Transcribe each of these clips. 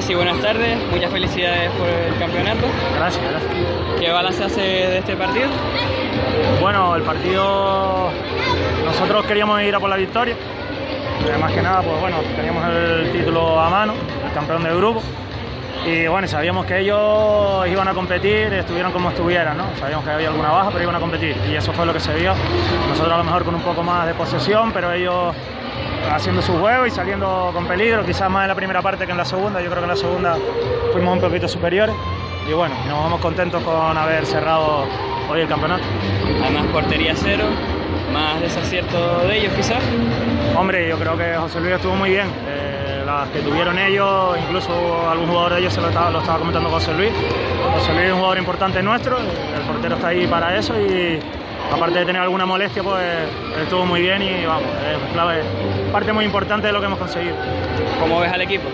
Así, buenas tardes, muchas felicidades por el campeonato. Gracias, gracias. ¿Qué balance hace de este partido? Bueno, el partido nosotros queríamos ir a por la victoria. Eh, más que nada, pues bueno, teníamos el título a mano, el campeón del grupo. Y bueno, sabíamos que ellos iban a competir, estuvieran como estuvieran, ¿no? Sabíamos que había alguna baja, pero iban a competir. Y eso fue lo que se vio. Nosotros a lo mejor con un poco más de posesión, pero ellos haciendo su juego y saliendo con peligro, quizás más en la primera parte que en la segunda. Yo creo que en la segunda fuimos un poquito superiores. Y bueno, nos vamos contentos con haber cerrado hoy el campeonato. Además, portería cero, más desacierto de ellos quizás. Hombre, yo creo que José Luis estuvo muy bien. Eh, las que tuvieron ellos, incluso algún jugador de ellos se lo estaba, lo estaba comentando José Luis. José Luis es un jugador importante nuestro, el portero está ahí para eso y aparte de tener alguna molestia, pues estuvo muy bien y vamos, es clave, parte muy importante de lo que hemos conseguido. ¿Cómo ves al equipo?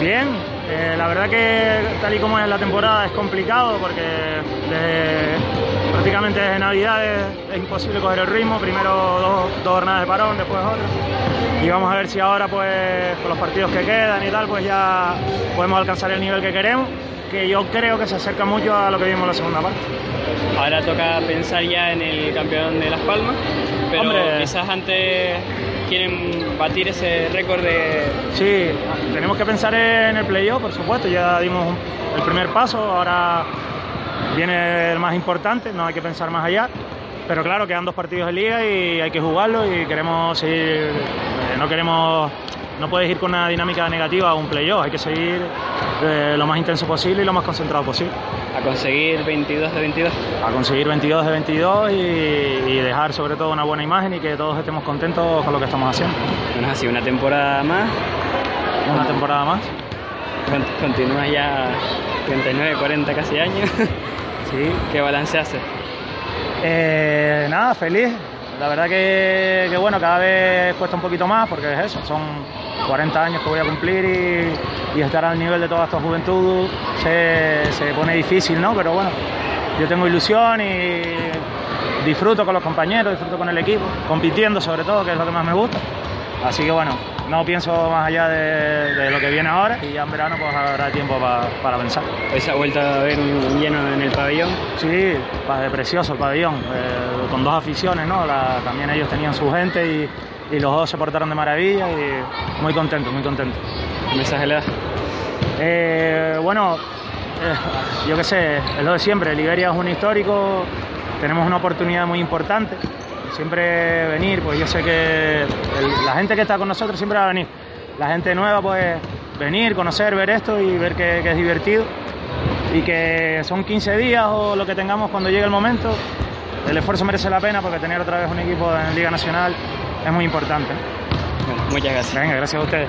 Bien, eh, la verdad que tal y como es la temporada es complicado porque desde, prácticamente desde Navidad es, es, imposible coger el ritmo, primero dos, dos, jornadas de parón, después otra. Y vamos a ver si ahora pues con los partidos que quedan y tal pues ya podemos alcanzar el nivel que queremos, que yo creo que se acerca mucho a lo que vimos en la segunda parte. Ahora toca pensar ya en el campeón de Las Palmas, pero Hombre. quizás antes quieren batir ese récord de... Sí, tenemos que pensar en el playoff, por supuesto, ya dimos el primer paso, ahora viene el más importante, no hay que pensar más allá. Pero claro, quedan dos partidos de liga y hay que jugarlo y queremos seguir, eh, no queremos, no puedes ir con una dinámica negativa a un playoff, hay que seguir eh, lo más intenso posible y lo más concentrado posible. A conseguir 22 de 22. A conseguir 22 de 22 y, y dejar sobre todo una buena imagen y que todos estemos contentos con lo que estamos haciendo. Bueno, así una temporada más. Una temporada más. Continúa ya 39, 40 casi años. Sí. ¿Qué balance hace? Eh, nada, feliz. La verdad que, que, bueno, cada vez cuesta un poquito más porque es eso, son 40 años que voy a cumplir y, y estar al nivel de toda esta juventud se, se, pone difícil, ¿no? Pero bueno, yo tengo ilusión y disfruto con los compañeros, disfruto con el equipo, compitiendo sobre todo, que es lo que más me gusta. Así que bueno, no pienso más allá de, de, lo que viene ahora y ya en verano pues habrá tiempo pa, para pensar. ¿Hoy se ha vuelto a ver un lleno en el pabellón? Sí, precioso el pabellón, eh, con dos aficiones, ¿no? La, también ellos tenían su gente y, y, los dos se portaron de maravilla y muy contentos, muy contentos. ¿Qué mensaje le das? Eh, bueno, eh, yo qué sé, es lo de siempre, Liberia es un histórico, tenemos una oportunidad muy importante siempre venir, pues yo sé que el, la gente que está con nosotros siempre va a venir. La gente nueva, pues venir, conocer, ver esto y ver que, que, es divertido. Y que son 15 días o lo que tengamos cuando llegue el momento. El esfuerzo merece la pena porque tener otra vez un equipo en Liga Nacional es muy importante. Bueno, muchas gracias. Venga, gracias a ustedes.